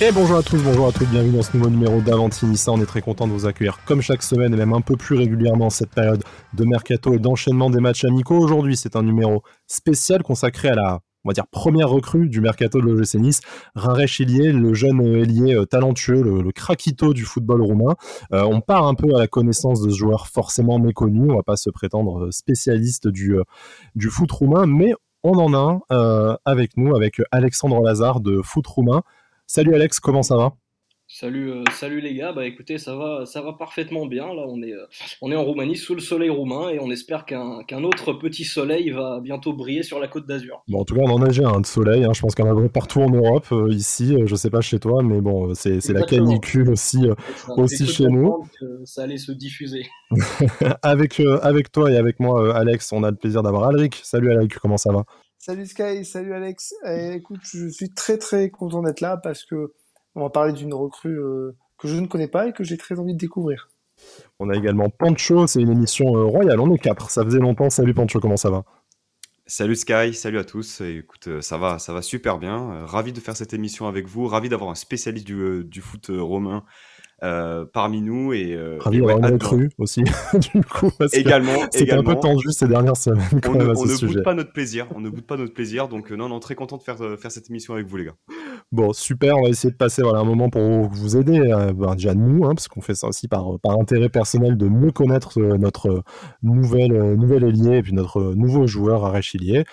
Et bonjour à tous, bonjour à toutes, bienvenue dans ce nouveau numéro d'Avantinissa. On est très content de vous accueillir comme chaque semaine et même un peu plus régulièrement cette période de mercato et d'enchaînement des matchs amicaux. Aujourd'hui, c'est un numéro spécial consacré à la on va dire première recrue du mercato de l'OGC Nice, Raré Chilier, le jeune ailier euh, talentueux, le, craquito du football roumain. Euh, on part un peu à la connaissance de ce joueur forcément méconnu, on va pas se prétendre spécialiste du, euh, du foot roumain, mais on en a un avec nous, avec Alexandre Lazare de Foot Roumain. Salut Alex, comment ça va? Salut, euh, salut les gars, bah écoutez, ça va, ça va parfaitement bien. Là, on est, euh, on est en Roumanie sous le soleil roumain et on espère qu'un autre petit soleil va bientôt briller sur la côte d'Azur. Bon, en tout cas, on en a déjà un de soleil. Hein. Je pense qu'il y en a partout en Europe, euh, ici. je sais pas chez toi, mais bon, c'est la canicule aussi, aussi chez nous. ça allait se diffuser. avec, avec toi et avec moi, Alex, on a le plaisir d'avoir Alric. Salut Alric, comment ça va? Salut Sky, salut Alex. Eh, écoute, je suis très très content d'être là parce que on va parler d'une recrue euh, que je ne connais pas et que j'ai très envie de découvrir. On a également Pancho, c'est une émission euh, royale, on est quatre, ça faisait longtemps. Salut Pancho, comment ça va? Salut Sky, salut à tous. écoute, euh, ça va, ça va super bien. ravi de faire cette émission avec vous, ravi d'avoir un spécialiste du, du foot romain euh, parmi nous et euh, ravi d'avoir une recrue aussi du coup également c'était un peu tendu ces dernières semaines on, ne, on ne boude pas notre plaisir on ne boude pas notre plaisir donc euh, non non très content de faire faire cette émission avec vous les gars. Bon super on va essayer de passer voilà un moment pour vous aider ben, déjà nous hein, parce qu'on fait ça aussi par par intérêt personnel de mieux connaître notre nouvelle nouvelle ailier et puis notre nouveau joueur Arachilier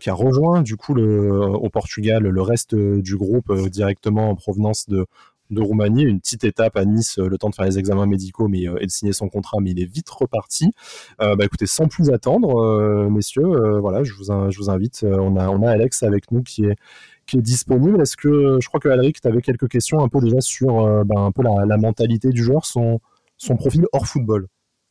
qui a rejoint du coup le, au Portugal le reste du groupe directement en provenance de de Roumanie, une petite étape à Nice, euh, le temps de faire les examens médicaux mais, euh, et de signer son contrat, mais il est vite reparti. Euh, bah, écoutez, sans plus attendre, messieurs, voilà, je vous, invite. on, a, on a Alex avec nous qui est, qui est disponible. Est-ce que je crois que Alric, tu avais quelques questions un peu déjà sur bah, un peu la, mentalité du joueur, son, son profil hors football?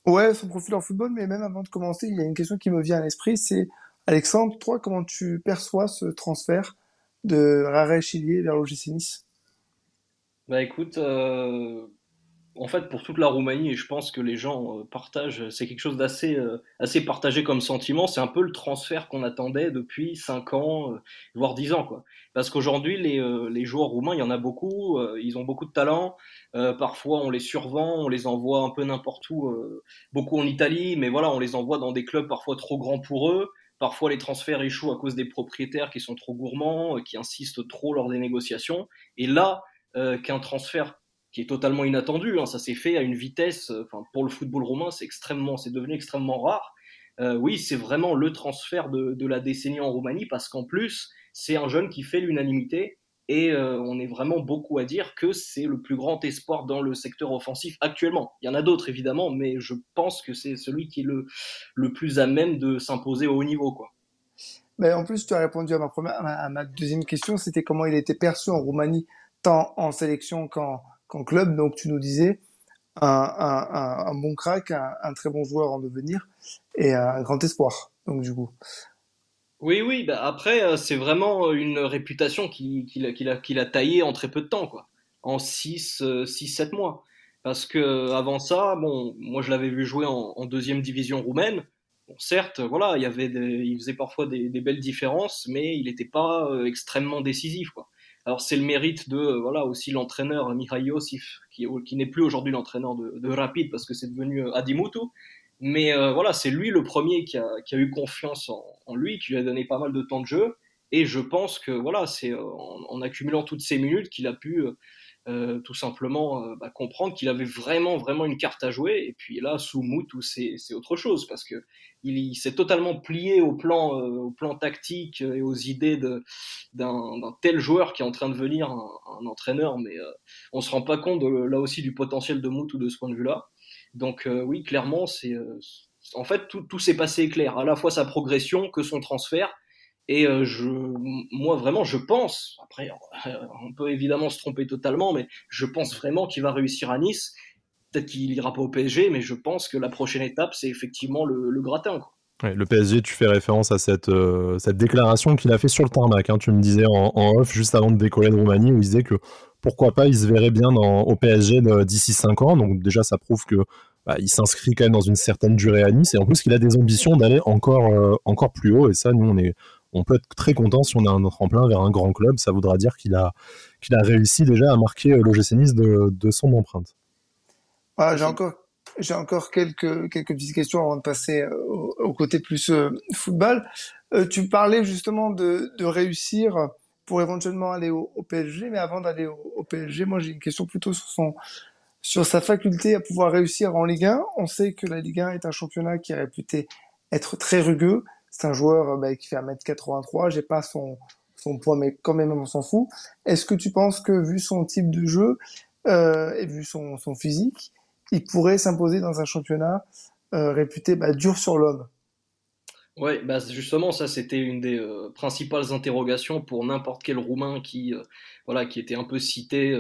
Ouais, son profil hors football, mais même avant de commencer, il y a une question qui me vient à l'esprit, c'est Alexandre, toi, comment tu perçois ce transfert de Rare Chilier vers l'OGC Nice? Bah écoute, euh, en fait pour toute la Roumanie, et je pense que les gens euh, partagent, c'est quelque chose d'assez euh, assez partagé comme sentiment, c'est un peu le transfert qu'on attendait depuis 5 ans, voire 10 ans. Quoi. Parce qu'aujourd'hui, les, les joueurs roumains, il y en a beaucoup, ils ont beaucoup de talent, parfois on les survend, on les envoie un peu n'importe où, beaucoup en Italie, mais voilà, on les envoie dans des clubs parfois trop grands pour eux. Parfois, les transferts échouent à cause des propriétaires qui sont trop gourmands, qui insistent trop lors des négociations. Et là, euh, qu'un transfert qui est totalement inattendu. Hein. Ça s'est fait à une vitesse, euh, enfin, pour le football romain, c'est extrêmement, c'est devenu extrêmement rare. Euh, oui, c'est vraiment le transfert de, la décennie en Roumanie parce qu'en plus, c'est un jeune qui fait l'unanimité et euh, on est vraiment beaucoup à dire que c'est le plus grand espoir dans le secteur offensif actuellement. Il y en a d'autres évidemment, mais je pense que c'est celui qui est le, plus à même de s'imposer au haut niveau. Mais en plus, tu as répondu à ma, à ma deuxième question, c'était comment il était perçu en Roumanie tant en sélection qu'en club. Donc tu nous disais un, bon crack, un, très bon joueur en devenir et un grand espoir. Donc du coup. Oui, oui. Bah après, euh, c'est vraiment une réputation qu'il a, qu'il a taillée en très peu de temps, quoi. En 6-7 euh, mois. Parce que euh, avant ça, bon, moi je l'avais vu jouer en, deuxième division roumaine. Certes, voilà, il avait faisait parfois des, des belles différences, mais il n'était pas extrêmement décisif, quoi. Alors c'est le mérite de euh, voilà aussi l'entraîneur Mihai Yosif qui, qui n'est plus aujourd'hui l'entraîneur de, Rapid parce que c'est devenu euh, Adimutu. Mais euh, voilà, c'est lui le premier qui a, qui a eu confiance en, lui, qui lui a donné pas mal de temps de jeu. Et je pense que voilà, c'est en, en, accumulant toutes ces minutes qu'il a pu euh, tout simplement euh, bah, comprendre qu'il avait vraiment vraiment une carte à jouer. Et puis là, sous Moutou, c'est autre chose parce que il, s'est totalement plié au plan euh, au plan tactique et aux idées d'un tel joueur qui est en train de venir un, entraîneur. Mais on se rend pas compte là aussi du potentiel de Moutou de ce point de vue-là. Donc oui, clairement, c'est en fait tout, tout s'est passé clair, à la fois sa progression que son transfert et euh, je, moi vraiment, je pense, après, euh, on peut évidemment se tromper totalement, mais je pense vraiment qu'il va réussir à Nice. Peut-être qu'il ira pas au PSG, mais je pense que la prochaine étape, c'est effectivement le, gratin. Le PSG, tu fais référence à cette, euh, cette déclaration qu'il a fait sur le tarmac. Hein. Tu me disais en, off, juste avant de décoller de Roumanie, où il disait que pourquoi pas, il se verrait bien au PSG d'ici 5 ans. Donc déjà, ça prouve que bah, il s'inscrit quand même dans une certaine durée à Nice. Et en plus, qu'il a des ambitions d'aller encore, encore plus haut. Et ça, nous, on est, on peut être très content si on a un tremplin vers un grand club. Ça voudra dire qu'il a, a réussi déjà à marquer l'OGC Nice de, de son empreinte. Ah, j'ai encore encore quelques quelques petites questions avant de passer au, côté plus football. tu parlais justement de, de réussir pour éventuellement aller au, PSG. Mais avant d'aller au, PSG, moi j'ai une question plutôt sur son sur sa faculté à pouvoir réussir en Ligue 1. On sait que la Ligue 1 est un championnat qui est réputé être très rugueux. C'est un joueur euh, bah, qui fait 1m83. J'ai pas son son poids, mais quand même on s'en fout. Est-ce que tu penses que vu son type de jeu euh, et vu son, son physique, il pourrait s'imposer dans un championnat euh, réputé bah, dur sur l'homme? Ouais, bah justement, ça c'était une des principales interrogations pour n'importe quel Roumain qui, voilà, qui était un peu cité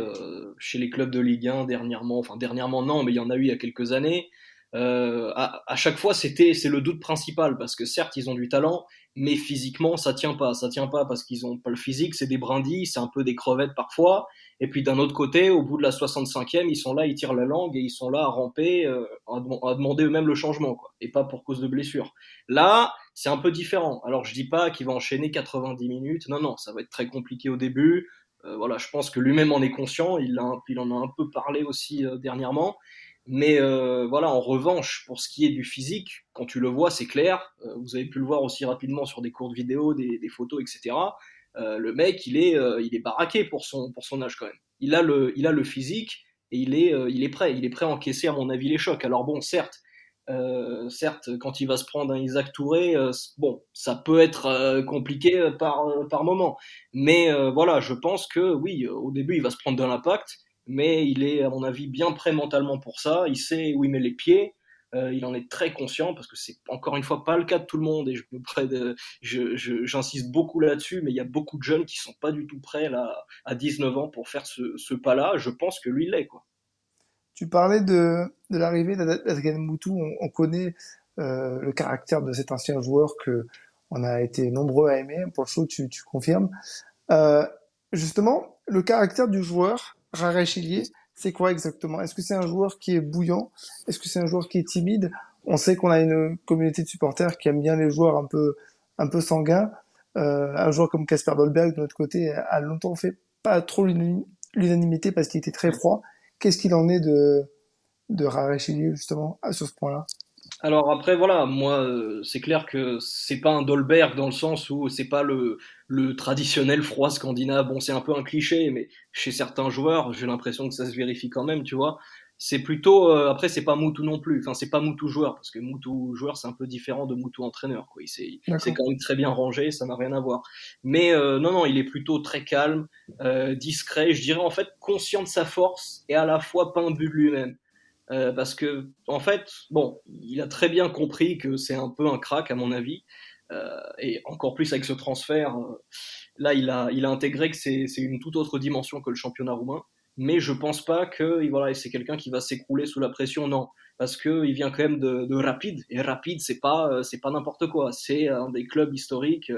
chez les clubs de Ligue 1 dernièrement. Enfin, dernièrement non, mais il y en a eu il y a quelques années. À, à, chaque fois, c'était c'est le doute principal parce que certes ils ont du talent, mais physiquement ça tient pas. Ça tient pas parce qu'ils ont pas le physique, c'est des brindilles, c'est un peu des crevettes parfois. Et puis d'un autre côté, au bout de la 65e, ils sont là, ils tirent la langue et ils sont là à ramper, euh, à, demander eux-mêmes le changement, quoi, et pas pour cause de blessure. Là, c'est un peu différent. Alors je dis pas qu'il va enchaîner 90 minutes, non, non, ça va être très compliqué au début. Euh, voilà, je pense que lui-même en est conscient, il, a, il en a un peu parlé aussi euh, dernièrement. Mais euh, voilà, en revanche, pour ce qui est du physique, quand tu le vois, c'est clair. vous avez pu le voir aussi rapidement sur des courtes vidéos, des, des photos, etc. Euh, le mec, il est, euh, il est baraqué pour son, pour son âge quand même. Il a le, il a le physique et il est, euh, il est prêt. Il est prêt à encaisser, à mon avis, les chocs. Alors bon, certes, certes, quand il va se prendre un Isaac Touré, bon, ça peut être compliqué par, par moment. Mais voilà, je pense que oui, au début, il va se prendre de l'impact, mais il est, à mon avis, bien prêt mentalement pour ça. Il sait où il met les pieds. Euh, il en est très conscient parce que c'est encore une fois pas le cas de tout le monde et je j'insiste beaucoup là-dessus, mais il y a beaucoup de jeunes qui sont pas du tout prêts là, à 19 ans pour faire ce, pas-là. Je pense que lui l'est quoi. Tu parlais de, de l'arrivée d'Adrien Moutou. On, connaît euh, le caractère de cet ancien joueur que on a été nombreux à aimer. Pour le show, tu, tu confirmes. Euh, justement, le caractère du joueur, Rara Chilier, c'est quoi exactement? Est-ce que c'est un joueur qui est bouillant? Est-ce que c'est un joueur qui est timide? On sait qu'on a une communauté de supporters qui aime bien les joueurs un peu, un peu sanguins. Euh, un joueur comme Casper Dolberg, de notre côté, a longtemps fait pas trop l'unanimité parce qu'il était très froid. Qu'est-ce qu'il en est de, de justement, sur ce point-là? Alors après voilà, moi euh, c'est clair que c'est pas un Dolberg dans le sens où c'est pas le, le traditionnel froid scandinave. Bon, c'est un peu un cliché, mais chez certains joueurs, j'ai l'impression que ça se vérifie quand même, tu vois. C'est plutôt euh, après c'est pas Moutou non plus. Enfin c'est pas Moutou joueur parce que Moutou joueur c'est un peu différent de Moutou entraîneur quoi. C'est quand même très bien rangé, ça n'a rien à voir. Mais euh, non non, il est plutôt très calme, discret. Je dirais en fait conscient de sa force et à la fois pas un but de lui-même. Euh, parce que en fait, bon, il a très bien compris que c'est un peu un crack à mon avis, euh, et encore plus avec ce transfert. Euh, là, il a, il a intégré que c'est une toute autre dimension que le championnat roumain. Mais je pense pas que voilà, c'est quelqu'un qui va s'écrouler sous la pression. Non, parce que il vient quand même de, de Rapide et Rapide c'est pas c'est pas n'importe quoi. C'est un des clubs historiques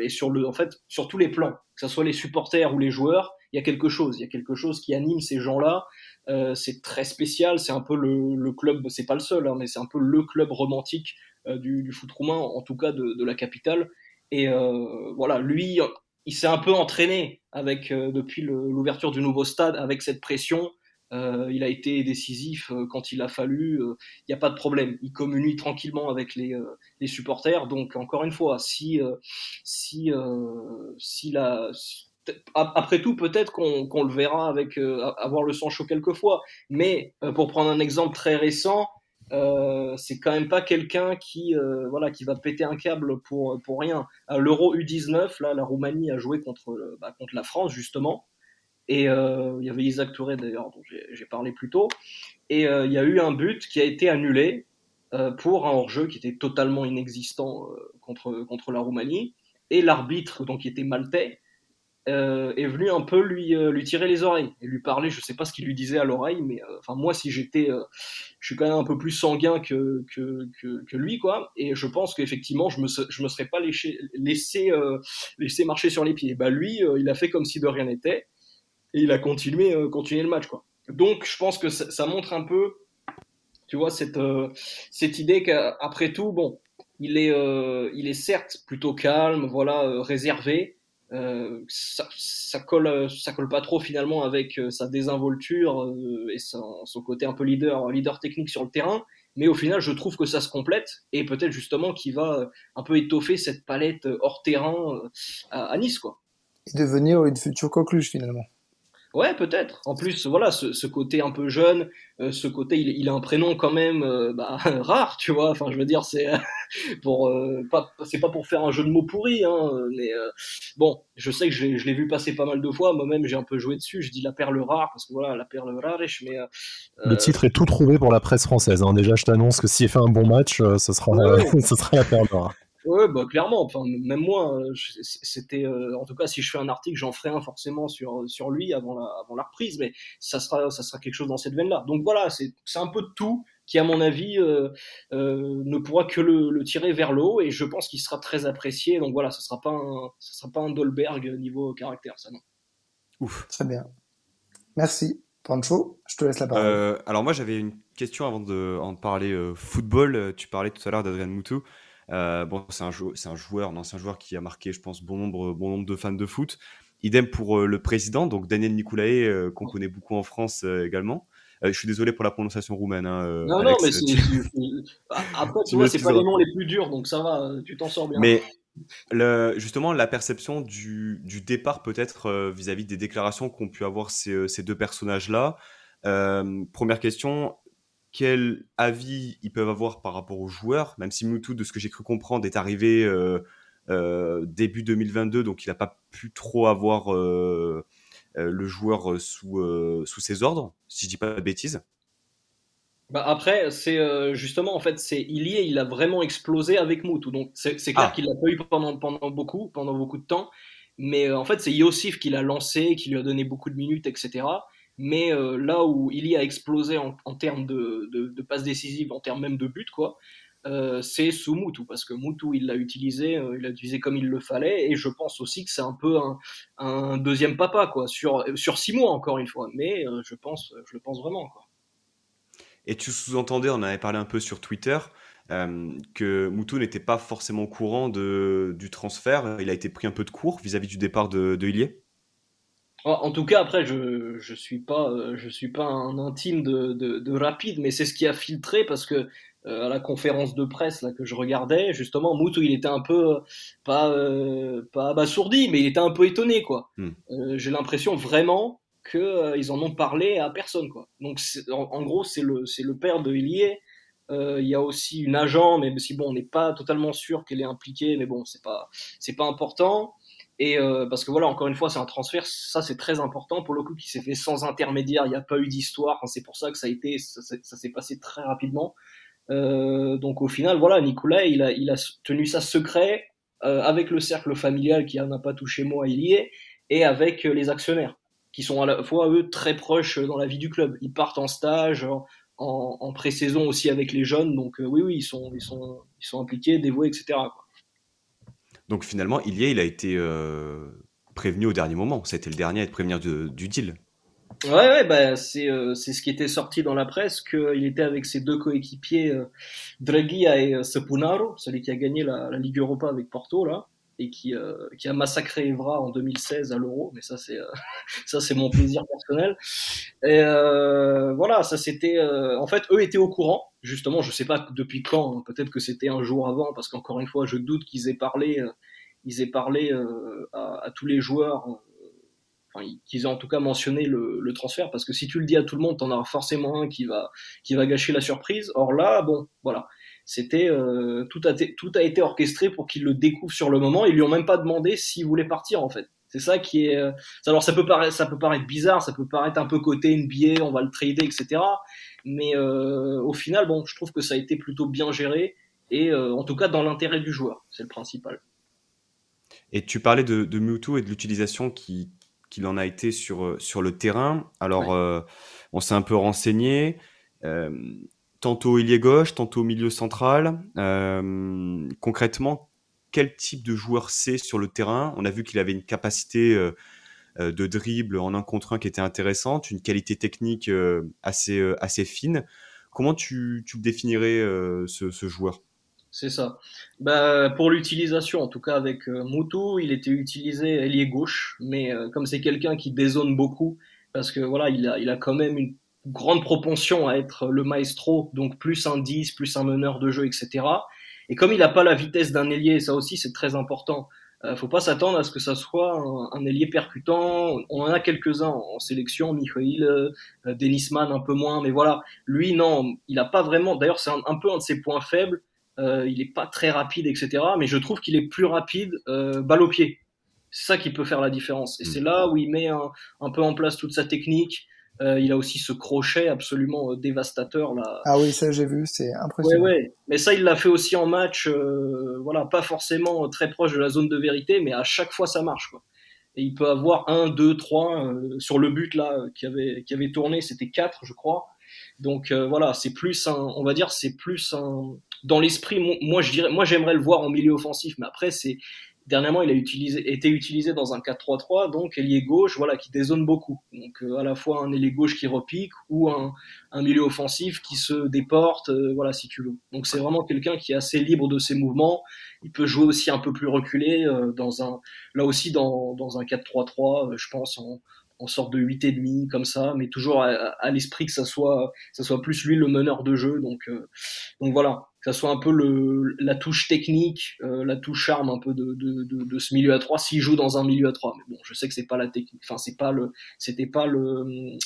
et sur le en fait sur tous les plans, que ce soit les supporters ou les joueurs, il y a quelque chose. Il y a quelque chose qui anime ces gens-là. Euh, c'est très spécial. C'est un peu le, le club, c'est pas le seul, hein, mais c'est un peu le club romantique euh, du, foot roumain, en tout cas de, la capitale. Et euh, voilà, lui, il s'est un peu entraîné avec depuis l'ouverture du nouveau stade avec cette pression. il a été décisif quand il a fallu. Il n'y a pas de problème. Il communique tranquillement avec les supporters. Donc encore une fois, si si si la après tout, peut-être qu'on le verra avec euh, avoir le sang chaud quelquefois. Mais euh, pour prendre un exemple très récent, euh, c'est quand même pas quelqu'un qui voilà qui va péter un câble pour pour rien. L'Euro U19, là, la Roumanie a joué contre bah, contre la France justement. Et il y avait Isaac Touré d'ailleurs dont j'ai parlé plus tôt. Et il y a eu un but qui a été annulé pour un hors-jeu qui était totalement inexistant contre contre la Roumanie. Et l'arbitre, donc qui était maltais, euh, est venu un peu lui, euh, lui tirer les oreilles et lui parler. Je sais pas ce qu'il lui disait à l'oreille, mais euh, enfin moi si j'étais, je suis quand même un peu plus sanguin que, que, que, lui quoi. Et je pense qu'effectivement je me je me serais pas laissé laissé, laissé marcher sur les pieds. Bah lui il a fait comme si de rien n'était et il a continué continué le match quoi. Donc je pense que ça, ça montre un peu, tu vois cette cette idée qu'après tout bon il est, il est certes plutôt calme, voilà, réservé. Ça, ça, colle, ça colle pas trop finalement avec sa désinvolture et son, son, côté un peu leader, leader technique sur le terrain. Mais au final, je trouve que ça se complète et peut-être justement qu'il va un peu étoffer cette palette hors terrain à, à Nice, quoi. Et devenir une future coqueluche finalement. Ouais, peut-être. En plus, voilà, ce, ce, côté un peu jeune, euh, ce côté, il, il, a un prénom quand même euh, bah, rare, tu vois. Enfin, je veux dire, c'est pour euh, pas, c'est pas pour faire un jeu de mots pourri, hein, mais bon, je sais que je l'ai vu passer pas mal de fois. Moi-même, j'ai un peu joué dessus. Je dis la perle rare parce que voilà, la perle rare, mais le titre est tout trouvé pour la presse française. Hein. Déjà, je t'annonce que s'il fait un bon match, ce sera, ouais. ce sera la perle rare. Ouais, bah clairement. Enfin, même moi, euh, c'était, euh, en tout cas, si je fais un article, j'en ferai un forcément sur sur lui avant la avant la reprise, mais ça sera ça sera quelque chose dans cette veine-là. Donc voilà, c'est c'est un peu de tout qui, à mon avis, euh, euh, ne pourra que le, le, tirer vers le haut, et je pense qu'il sera très apprécié. Donc voilà, ce sera pas un ce sera pas un Dolberg niveau caractère, ça non. Ouf. Très bien. Merci. Pancho, je te laisse la parole. Euh, alors moi, j'avais une question avant de, en parler football. Tu parlais tout à l'heure d'Adrien Moutou. Euh, bon, c'est un, joueur, un ancien joueur qui a marqué, je pense, bon nombre, bon nombre de fans de foot. Idem pour euh, le président, donc Daniel Nicolae, euh, qu'on connaît beaucoup en France également. je suis désolé pour la prononciation roumaine. Hein, non, Alex, non, mais c'est, après, tu, vois, c'est pas les noms les plus durs, donc ça va, tu t'en sors bien. Mais le, justement, la perception du, du départ, peut-être, vis-à-vis des déclarations qu'ont pu avoir ces, ces deux personnages-là. première question, quel avis ils peuvent avoir par rapport aux joueurs, même si Moutou, de ce que j'ai cru comprendre, est arrivé euh, euh, début 2022, donc il n'a pas pu trop avoir euh, le joueur sous, sous ses ordres, si je dis pas de bêtises. Bah après, c'est justement en fait, c'est Ilié, il a vraiment explosé avec Moutou, donc c'est clair ah. qu'il l'a pas eu pendant, pendant beaucoup, pendant beaucoup de temps, mais en fait c'est Yossif qui l'a lancé, qui lui a donné beaucoup de minutes, etc. Mais euh, là où il a explosé en, termes de, de, de, passes décisives, en termes même de but, quoi, euh, c'est sous Moutou, parce que Moutou, il l'a utilisé, euh, il l'a utilisé comme il le fallait, et je pense aussi que c'est un peu un, deuxième papa, quoi, sur, sur six mois, encore une fois, mais je, pense, je le pense vraiment, quoi. Et tu sous-entendais, on avait parlé un peu sur Twitter, que Moutou n'était pas forcément au courant de, du transfert, il a été pris un peu de court vis-à-vis -vis du départ de, de en tout cas, après, je je suis pas euh, je suis pas un intime de, de, de rapide, mais c'est ce qui a filtré parce que euh, à la conférence de presse là que je regardais, justement, Moutou, il était un peu pas euh, pas abasourdi, mais il était un peu étonné quoi. Hmm. J'ai l'impression vraiment que ils en ont parlé à personne quoi. Donc en, en, gros, c'est le c'est le père de Ilié. Il y a aussi une agent, mais si bon, on n'est pas totalement sûr qu'elle est impliquée, mais bon, c'est pas c'est pas important. Et euh, parce que voilà, encore une fois, c'est un transfert, ça c'est très important pour le coup qui s'est fait sans intermédiaire, il n'y a pas eu d'histoire, c'est pour ça que ça a été, ça, s'est passé très rapidement. Euh, donc au final, voilà, Nicolas, il a, il a tenu ça secret euh, avec le cercle familial qui n'a pas touché moi, il y est, et avec les actionnaires qui sont à la fois eux très proches dans la vie du club. Ils partent en stage, en, en pré-saison aussi avec les jeunes, donc oui, oui, ils sont, ils sont, ils sont impliqués, dévoués, etc. Donc finalement, Ilié, il a été euh, prévenu au dernier moment. C'était le dernier à être prévenu du deal. Ouais, ouais bah, c'est euh, ce qui était sorti dans la presse, qu'il était avec ses deux coéquipiers, euh, et euh, Sepunaro, celui qui a gagné la, Ligue Europa avec Porto, là, et qui, qui a massacré Evra en 2016 à l'Euro, mais ça c'est ça c'est mon plaisir personnel. Et voilà, ça c'était, en fait, eux étaient au courant, justement, je sais pas depuis quand, hein, peut-être que c'était un jour avant, parce qu'encore une fois, je doute qu'ils aient parlé, euh, ils aient parlé euh, à, tous les joueurs, euh, enfin, qu'ils aient en tout cas mentionné le, transfert, parce que si tu le dis à tout le monde, t'en auras forcément un qui va, qui va gâcher la surprise. Or là, bon, voilà. C'était tout, a tout a été orchestré pour qu'ils le découvrent sur le moment. Ils lui ont même pas demandé s'il voulait partir en fait. C'est ça qui est. Alors ça peut paraître, ça peut paraître bizarre, ça peut paraître un peu côté NBA, on va le trader, etc. Mais euh, au final, bon, je trouve que ça a été plutôt bien géré et euh, en tout cas dans l'intérêt du joueur, c'est le principal. Et tu parlais de, de Mewtwo et de l'utilisation qui qu'il en a été sur, euh, sur le terrain. Alors, ouais. euh, on s'est un peu renseigné. Euh, tantôt il est gauche, tantôt au milieu central. Euh, concrètement, quel type de joueur c'est sur le terrain On a vu qu'il avait une capacité euh, euh, de dribble en un contre un qui était intéressante, une qualité technique euh, assez, assez fine. Comment tu, tu définirais, ce, joueur? C'est ça. Bah, pour l'utilisation, en tout cas avec euh, Moutou, il était utilisé ailier gauche, mais comme c'est quelqu'un qui dézone beaucoup, parce que voilà, il a, il a quand même une grande propension à être le maestro, donc plus un 10, plus un meneur de jeu, etc. Et comme il n'a pas la vitesse d'un ailier, ça aussi c'est très important. Euh, faut pas s'attendre à ce que ça soit un, ailier percutant. On en a quelques-uns en sélection, Michael, euh, Denisman un peu moins, mais voilà, lui non, il n'a pas vraiment. D'ailleurs, c'est un, peu un de ses points faibles. Euh, il n'est pas très rapide, etc. Mais je trouve qu'il est plus rapide euh, balle au pied. C'est ça qui peut faire la différence. Et mm. c'est là où il met un, un, peu en place toute sa technique. Euh, il a aussi ce crochet absolument euh, dévastateur là. Ah oui, ça j'ai vu, c'est impressionnant. Ouais, ouais. Mais ça, il l'a fait aussi en match, euh, voilà, pas forcément très proche de la zone de vérité, mais à chaque fois ça marche quoi. Et il peut avoir un, deux, trois sur le but là qui avait qui avait tourné, c'était quatre, je crois. Donc voilà, c'est plus un, on va dire, c'est plus un dans l'esprit. Moi, je dirais, moi j'aimerais le voir en milieu offensif, mais après c'est Dernièrement, il a utilisé, été utilisé dans un 4-3-3, donc ailier gauche, voilà, qui dézone beaucoup. Donc euh, à la fois un ailier gauche qui repique ou un, un milieu offensif qui se déporte, euh, voilà, si tu veux. Donc c'est vraiment quelqu'un qui est assez libre de ses mouvements. Il peut jouer aussi un peu plus reculé euh, dans un, là aussi dans, dans un 4-3-3, je pense en, en sorte de 8 et demi comme ça, mais toujours à, à l'esprit que ça soit, ça soit plus lui le meneur de jeu. Donc, donc voilà que ça soit un peu le, la touche technique, euh, la touche charme un peu de, de, de, ce milieu à 3 s'il joue dans un milieu à 3. Mais bon, je sais que c'est pas la technique, enfin c'est pas le, c'était pas le,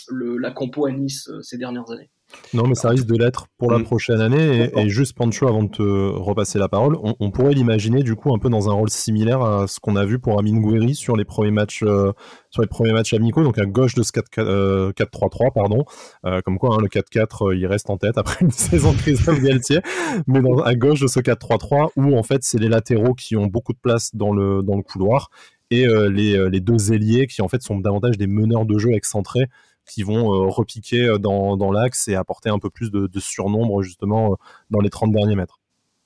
le, la compo à Nice euh, ces dernières années. Non, mais ça risque de l'être pour la mm. prochaine année. Et, juste Pancho, avant de te repasser la parole, on, pourrait l'imaginer du coup un peu dans un rôle similaire à ce qu'on a vu pour Amin Gouiri sur les premiers matchs, euh, sur les premiers matchs amicaux, donc à gauche de ce 4-3-3, euh, pardon. Euh, comme quoi, hein, le 4-4, il reste en tête après une saison de Christophe Galtier. Mais dans, à gauche de ce 4-3-3, où en fait, c'est les latéraux qui ont beaucoup de place dans le, dans le couloir et les, les, deux ailiers qui en fait sont davantage des meneurs de jeu excentrés qui vont euh, repiquer euh, dans, dans l'axe et apporter un peu plus de, surnombre justement euh, dans les 30 derniers mètres.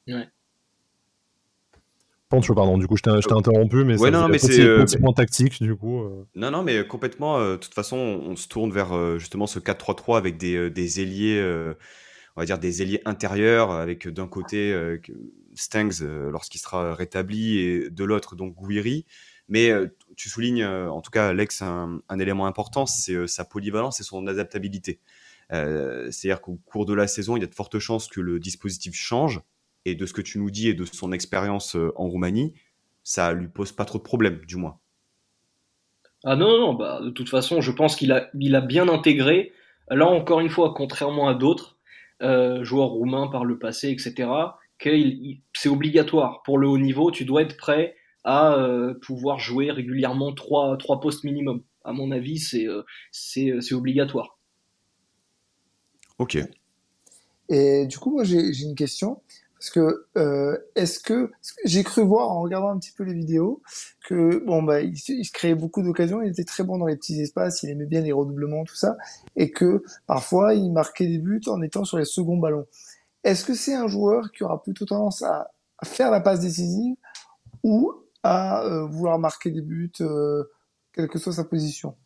Ouais. Pancho, pardon, du coup je t'ai interrompu, mais c'est un petit, point tactique du coup. Non, non, mais complètement, de toute façon on se tourne vers justement ce 4-3-3 avec des, des ailiers, on va dire des ailiers intérieurs, avec d'un côté Stangs lorsqu'il sera rétabli et de l'autre donc Gouiri. Mais tu soulignes, euh, en tout cas, Alex, un, élément important, c'est euh, sa polyvalence et son adaptabilité. Euh, c'est-à-dire qu'au cours de la saison, il y a de fortes chances que le dispositif change. Et de ce que tu nous dis et de son expérience en Roumanie, ça lui pose pas trop de problèmes, du moins. Ah non, non, bah, de toute façon, je pense qu'il a, il a bien intégré. Là, encore une fois, contrairement à d'autres joueurs roumains par le passé, etc., c'est obligatoire. Pour le haut niveau, tu dois être prêt à euh, pouvoir jouer régulièrement trois, trois postes minimum. À mon avis, c'est euh, euh, c'est obligatoire. Ok. Et du coup, moi, j'ai une question. Parce que euh, est-ce que j'ai cru voir en regardant un petit peu les vidéos que bon bah il, se créait beaucoup d'occasions, il était très bon dans les petits espaces, il aimait bien les redoublements tout ça, et que parfois il marquait des buts en étant sur les seconds ballons. Est-ce que c'est un joueur qui aura plutôt tendance à faire la passe décisive ou à euh, vouloir marquer des buts, euh, quelle que soit sa position?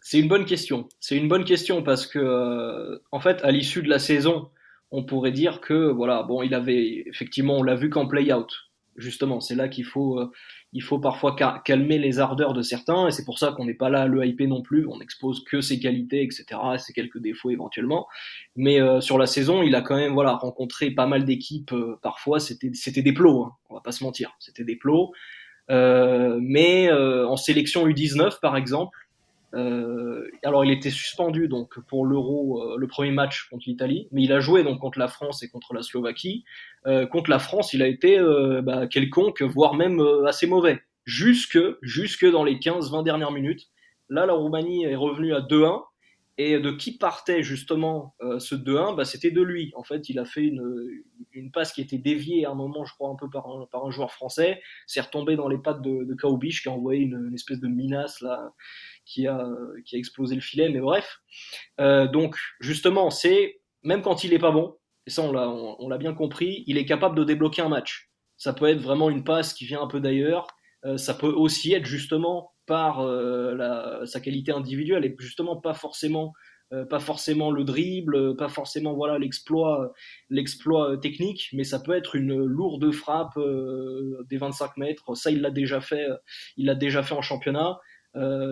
C'est une bonne question. C'est une bonne question parce que, euh, en fait, à l'issue de la saison, on pourrait dire que, voilà, bon, il avait, effectivement, on l'a vu qu'en play-out. Justement, c'est là qu'il faut, il faut parfois calmer les ardeurs de certains, et c'est pour ça qu'on n'est pas là à le hyper non plus, on expose que ses qualités, etc., ses quelques défauts éventuellement. Mais euh, sur la saison, il a quand même voilà rencontré pas mal d'équipes, parfois c'était c'était des plots, hein, on va pas se mentir, c'était des plots. Euh, mais en sélection U19 par exemple, alors il était suspendu donc pour l'Euro, le premier match contre l'Italie, mais il a joué donc contre la France et contre la Slovaquie. Euh, contre la France, il a été euh, bah, quelconque, voire même euh, assez mauvais. Jusque, jusque dans les 15-20 dernières minutes. Là, la Roumanie est revenue à 2-1. Et de qui partait justement ce 2-1 bah, C'était de lui. En fait, il a fait une, passe qui était déviée à un moment, je crois, un peu par un, joueur français. C'est retombé dans les pattes de, de qui a envoyé une, espèce de minace là, qui a, qui a explosé le filet. Mais bref. donc, justement, c'est même quand il est pas bon, et ça on l'a bien compris, il est capable de débloquer un match. Ça peut être vraiment une passe qui vient un peu d'ailleurs, euh, ça peut aussi être justement par euh, sa qualité individuelle et justement pas forcément pas forcément le dribble, pas forcément voilà l'exploit, l'exploit technique, mais ça peut être une lourde frappe des 25 mètres. Ça, il l'a déjà fait, il l'a déjà fait en championnat.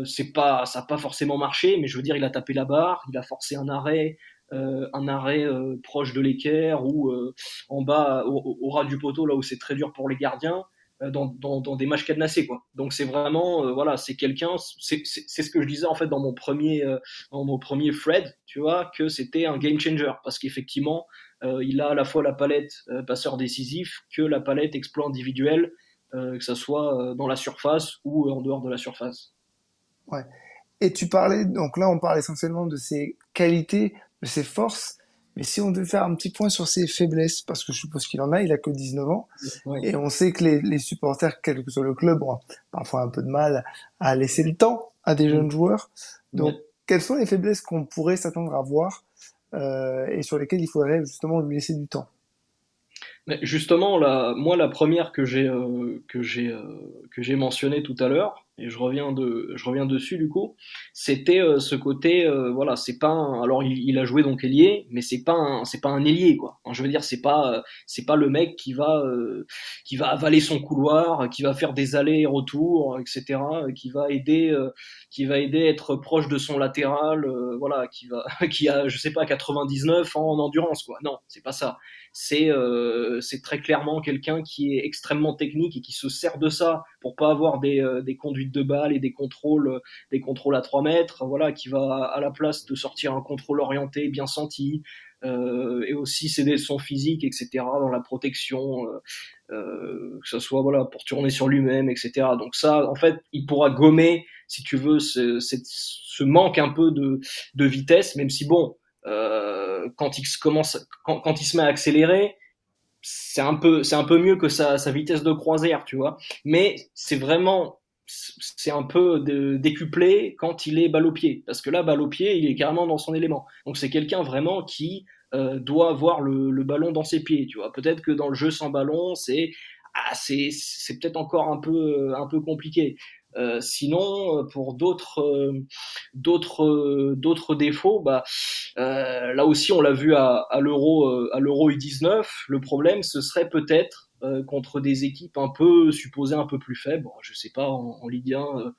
c'est pas, ça n'a pas forcément marché, mais je veux dire, il a tapé la barre, il a forcé un arrêt, un arrêt proche de l'équerre ou en bas au, ras du poteau, là où c'est très dur pour les gardiens. Euh, dans, dans, des matchs cadenassés quoi. Donc c'est vraiment euh, voilà, c'est quelqu'un c'est ce que je disais en fait dans mon premier euh, dans mon premier Fred, tu vois, que c'était un game changer parce qu'effectivement, il a à la fois la palette passeur décisif que la palette exploit individuel que ça soit dans la surface ou en dehors de la surface. Ouais. Et tu parlais donc là on parle essentiellement de ses qualités, de ses forces mais si on devait faire un petit point sur ses faiblesses, parce que je suppose qu'il en a, il a que 19 ans, et on sait que les, les, supporters, quel que soit le club, ont parfois un peu de mal à laisser le temps à des jeunes joueurs. Donc, quelles sont les faiblesses qu'on pourrait s'attendre à voir euh, et sur lesquelles il faudrait justement lui laisser du temps? Justement, la, moi, la première que j'ai euh, que j'ai euh, que j'ai mentionné tout à l'heure, et je reviens de je reviens dessus du coup, c'était euh, ce côté, euh, voilà, c'est pas un, alors il, il, a joué donc ailier, mais c'est pas un c'est pas un ailier quoi. je veux dire, c'est pas c'est pas le mec qui va qui va avaler son couloir, qui va faire des allers-retours, etc., qui va aider qui va aider à être proche de son latéral, voilà, qui va qui a je sais pas 99 en, en endurance quoi. Non, c'est pas ça c'est euh, c'est très clairement quelqu'un qui est extrêmement technique et qui se sert de ça pour pas avoir des, euh, des conduites de balles et des contrôles des contrôles à 3 mètres voilà qui va à la place de sortir un contrôle orienté bien senti euh, et aussi céder son physique etc dans la protection euh, que ce soit voilà pour tourner sur lui-même etc donc ça en fait il pourra gommer si tu veux ce, ce manque un peu de, de vitesse même si bon euh, quand il commence, quand, quand, il se met à accélérer, c'est un peu, c'est un peu mieux que sa, sa, vitesse de croisière, tu vois. Mais c'est vraiment, c'est un peu de, décuplé quand il est balle au pied, parce que là, balle au pied, il est carrément dans son élément. Donc c'est quelqu'un vraiment qui euh, doit avoir le, le, ballon dans ses pieds, tu vois. Peut-être que dans le jeu sans ballon, c'est ah, c'est peut-être encore un peu un peu compliqué. Euh, sinon, euh, pour d'autres euh, d'autres d'autres défauts, bah là aussi on l'a vu à, à l'euro à l'euro U19. Le problème, ce serait peut-être contre des équipes un peu supposées un peu plus faibles. je sais pas en, en Ligue 1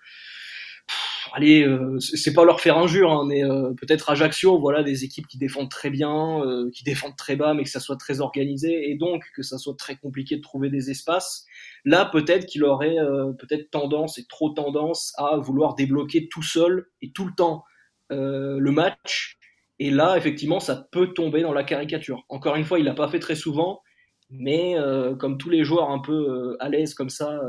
allez, euh, c'est pas leur faire injure, hein, mais euh, peut-être Ajaccio, voilà, des équipes qui défendent très bien, euh, qui défendent très bas, mais que ça soit très organisé, et donc que ça soit très compliqué de trouver des espaces. Là, peut-être qu'il aurait peut-être tendance et trop tendance à vouloir débloquer tout seul et tout le temps le match. Et là, effectivement, ça peut tomber dans la caricature. Encore une fois, il l'a pas fait très souvent, mais comme tous les joueurs un peu à l'aise comme ça,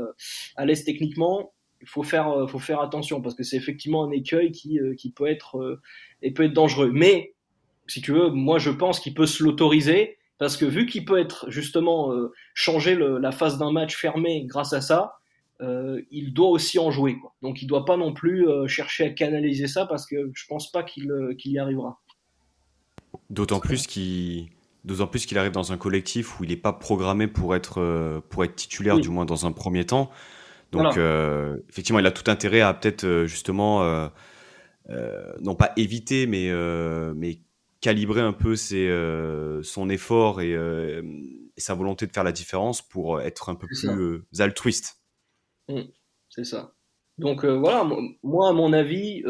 à l'aise techniquement, il faut faire, euh, faut faire attention parce que c'est effectivement un écueil qui, euh, qui peut, être, euh, et peut être dangereux. Mais, si tu veux, moi je pense qu'il peut se l'autoriser parce que vu qu'il peut être justement changer la phase d'un match fermé grâce à ça, il doit aussi en jouer. Quoi. Donc il ne doit pas non plus chercher à canaliser ça parce que je pense pas qu'il y arrivera. D'autant plus qu'il D'autant plus qu'il arrive dans un collectif où il n'est pas programmé pour être, pour être titulaire, du moins dans un premier temps. Donc, euh, effectivement, il a tout intérêt à peut-être euh, justement, euh, non pas éviter, mais, mais calibrer un peu ses, son effort et, sa volonté de faire la différence pour être un peu plus altruiste. Mmh, c'est ça. Donc voilà, moi à mon avis,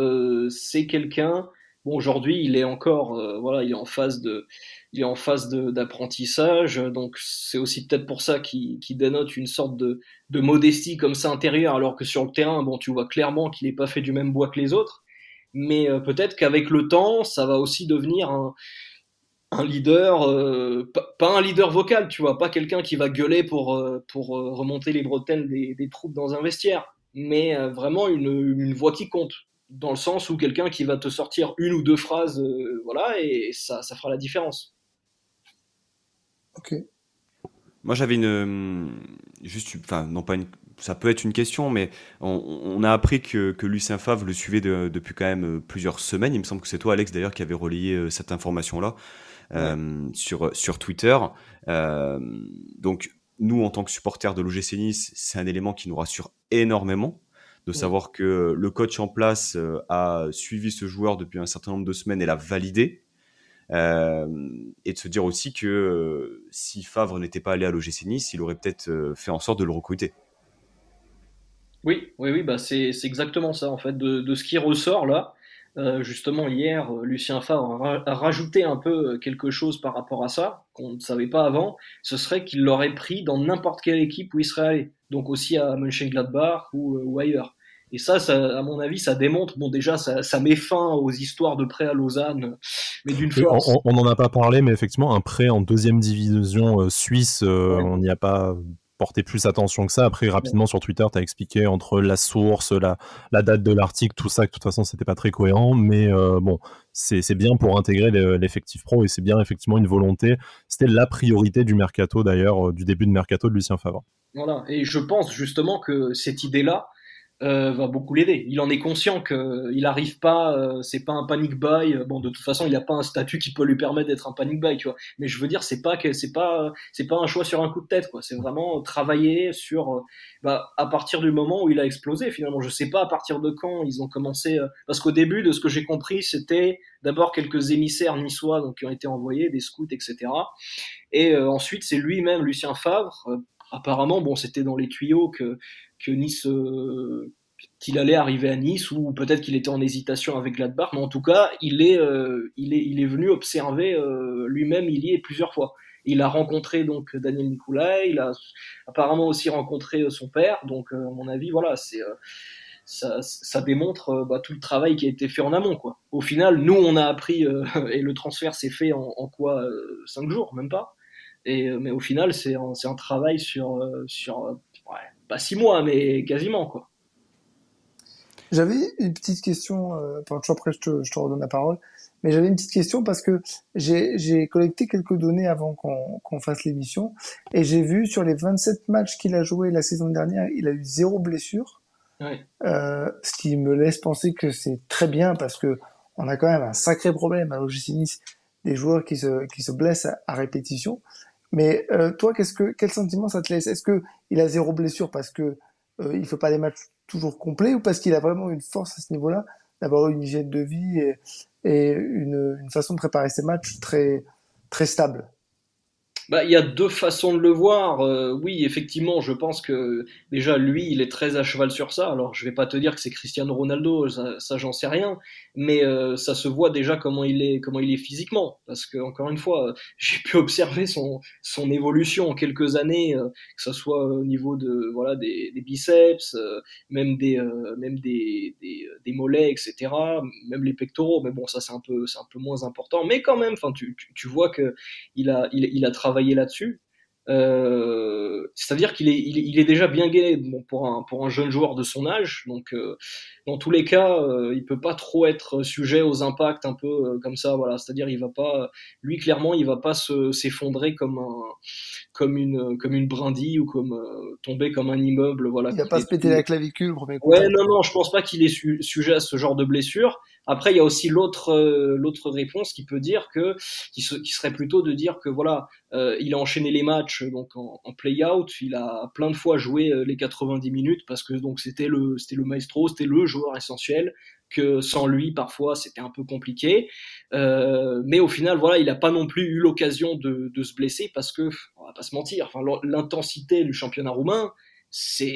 c'est quelqu'un Bon, aujourd'hui, il est encore, euh, voilà, il est en phase de, il est en phase d'apprentissage, donc c'est aussi peut-être pour ça qu'il dénote une sorte de, de, modestie comme ça intérieure, alors que sur le terrain, bon, tu vois clairement qu'il n'est pas fait du même bois que les autres. Mais euh, peut-être qu'avec le temps, ça va aussi devenir un, un leader, euh, pas, un leader vocal, tu vois, pas quelqu'un qui va gueuler pour, pour remonter les bretelles des, des troupes dans un vestiaire, mais vraiment une, une voix qui compte dans le sens où quelqu'un qui va te sortir une ou deux phrases, euh, voilà, et ça, ça fera la différence. Ok. Moi, j'avais une. Euh, juste, enfin, non pas une. Ça peut être une question, mais on, a appris que, que Lucien Favre le suivait depuis quand même euh, plusieurs semaines. Il me semble que c'est toi, Alex, d'ailleurs, qui avait relayé cette information-là sur, sur Twitter. donc, nous, en tant que supporters de l'OGC Nice, c'est un élément qui nous rassure énormément de savoir que le coach en place a suivi ce joueur depuis un certain nombre de semaines et l'a validé. Euh, et de se dire aussi que euh, si Favre n'était pas allé à l'OGC Nice, il aurait peut-être euh, fait en sorte de le recruter. Oui, oui, oui, bah c'est exactement ça en fait de, de, ce qui ressort là. Justement hier, Lucien Favre a rajouté un peu quelque chose par rapport à ça qu'on ne savait pas avant. Ce serait qu'il l'aurait pris dans n'importe quelle équipe où il serait allé, donc aussi à Mönchengladbach ou, ou ailleurs. Et ça, ça, à mon avis, ça démontre, bon déjà, ça, ça met fin aux histoires de prêt à Lausanne, mais d'une force. On n'en a pas parlé, mais effectivement, un prêt en deuxième division euh, suisse, euh, on n'y a pas porté plus attention que ça. Après, rapidement sur Twitter, tu as expliqué entre la source, la, la date de l'article, tout ça, que de toute façon, c'était pas très cohérent. Mais euh, bon, c'est bien pour intégrer l'effectif pro et c'est bien effectivement une volonté. C'était la priorité du mercato d'ailleurs, du début de mercato de Lucien Favre. Voilà, et je pense justement que cette idée-là, euh, va beaucoup l'aider. Il en est conscient qu'il n'arrive pas, euh, c'est pas un panic buy. Bon, de toute façon, il n'a pas un statut qui peut lui permettre d'être un panic buy, tu vois. Mais je veux dire, c'est pas c'est pas c'est pas un choix sur un coup de tête, quoi. C'est vraiment travailler sur, euh, bah, à partir du moment où il a explosé. Finalement, je sais pas à partir de quand ils ont commencé, parce qu'au début, de ce que j'ai compris, c'était d'abord quelques émissaires niçois donc qui ont été envoyés, des scouts, etc. Et ensuite, c'est lui-même, Lucien Favre. apparemment, bon, c'était dans les tuyaux que que Nice euh, qu'il allait arriver à Nice ou peut-être qu'il était en hésitation avec Gladbach, mais en tout cas, il est, euh, il est, il est venu observer euh, lui-même, il y est plusieurs fois. Il a rencontré donc Daniel Nicolas, il a apparemment aussi rencontré son père, donc à mon avis, voilà, c'est ça, ça, démontre bah, tout le travail qui a été fait en amont. Quoi. Au final, nous, on a appris, et le transfert s'est fait en, quoi Cinq jours, même pas. Et, mais au final, c'est un, un, travail sur, sur pas six mois, mais quasiment, quoi. J'avais une petite question, euh, après je te, je te, redonne la parole, mais j'avais une petite question parce que j'ai collecté quelques données avant qu'on fasse l'émission et j'ai vu sur les 27 matchs qu'il a joué la saison dernière, il a eu zéro blessure. Euh, ce qui me laisse penser que c'est très bien parce que on a quand même un sacré problème à l'OGC Nice des joueurs qui se, qui se blessent à répétition. Mais euh, toi, qu'est-ce que quel sentiment ça te laisse? Est-ce que il a zéro blessure parce que euh, il fait pas des matchs toujours complets ou parce qu'il a vraiment une force à ce niveau-là d'avoir une hygiène de vie et, une, une, façon de préparer ses matchs très très stable? Bah, il y a deux façons de le voir. Euh, oui, effectivement, je pense que déjà lui, il est très à cheval sur ça. Alors, je vais pas te dire que c'est Cristiano Ronaldo, ça, j'en sais rien, mais euh, ça se voit déjà comment il est, comment il est physiquement. Parce que encore une fois, j'ai pu observer son son évolution en quelques années, euh, que ce soit au niveau de voilà des, des biceps, même des même des, des, des mollets, etc. Même les pectoraux. Mais bon, ça c'est un peu c'est un peu moins important. Mais quand même, enfin, tu, tu, tu vois que il a il, il a travaillé là-dessus. Euh, c'est-à-dire qu'il est, il est, déjà bien gainé bon, pour, un, pour un jeune joueur de son âge. Donc, euh, dans tous les cas, euh, il peut pas trop être sujet aux impacts un peu comme ça. Voilà, c'est-à-dire il va pas, lui clairement, il va pas s'effondrer comme un, comme une, comme une brindille ou comme tomber comme un immeuble. Voilà. Il va pas se péter la clavicule. Ouais, non, non, je pense pas qu'il est sujet à ce genre de blessure. Après, il y a aussi l'autre l'autre réponse qui peut dire que qui, serait plutôt de dire que voilà, il a enchaîné les matchs donc en, play-out. Il a plein de fois joué euh, les 90 minutes parce que donc c'était le c'était le maestro, c'était le joueur essentiel. Que sans lui, parfois, c'était un peu compliqué. Euh, mais au final, voilà, il n'a pas non plus eu l'occasion de, se blesser parce que, on va pas se mentir, enfin, l'intensité du championnat roumain, c'est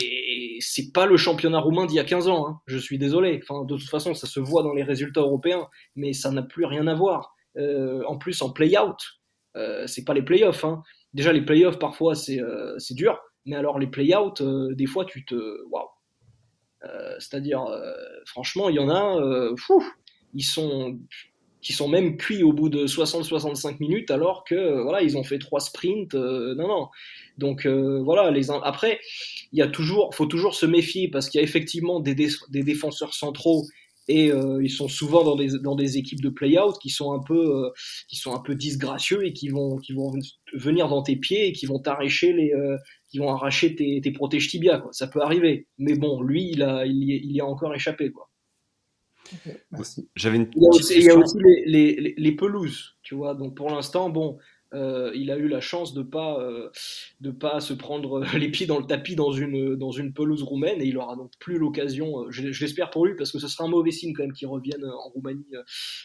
c'est pas le championnat roumain d'il y a 15 ans. Hein. Je suis désolé. Enfin, de toute façon, ça se voit dans les résultats européens, mais ça n'a plus rien à voir. Euh, en plus, en play-out, euh, c'est pas les playoffs. Hein déjà les playoffs parfois c'est euh, dur, mais alors les play-out, euh, des fois tu te waouh. C'est-à-dire, franchement, il y en a, ils sont qui sont même cuits au bout de 60-65 minutes alors que voilà ils ont fait trois sprints non non donc voilà les après il y a toujours faut toujours se méfier parce qu'il y a effectivement des, des défenseurs centraux et euh, ils sont souvent dans des, dans des équipes de play-out qui sont un peu euh, qui sont un peu disgracieux et qui vont qui vont venir dans tes pieds et qui vont t'arracher les euh, qui vont arracher tes, tes protèges tibia quoi. Ça peut arriver, mais bon, lui il a il y, il y a encore échappé quoi. Merci. J'avais une il y a aussi, il y a aussi les, les, les, pelouses, tu vois. Donc pour l'instant, bon, euh, il a eu la chance de pas de pas se prendre les pieds dans le tapis dans une dans une pelouse roumaine et il aura donc plus l'occasion. je, l'espère pour lui parce que ce sera un mauvais signe quand même qu'il revienne en Roumanie.